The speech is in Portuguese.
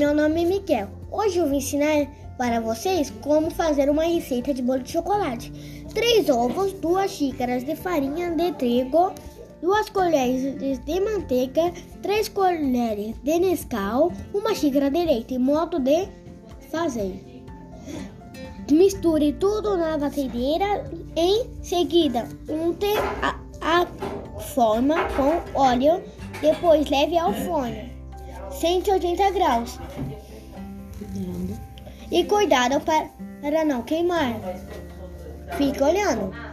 meu nome é Miguel. Hoje eu vou ensinar para vocês como fazer uma receita de bolo de chocolate. Três ovos, duas xícaras de farinha de trigo, duas colheres de manteiga, três colheres de Nescau, uma xícara de leite. Modo de fazer. Misture tudo na batedeira. Em seguida, unte a, a forma com óleo. Depois leve ao forno. 180 graus. E cuidado para não queimar. Fique olhando.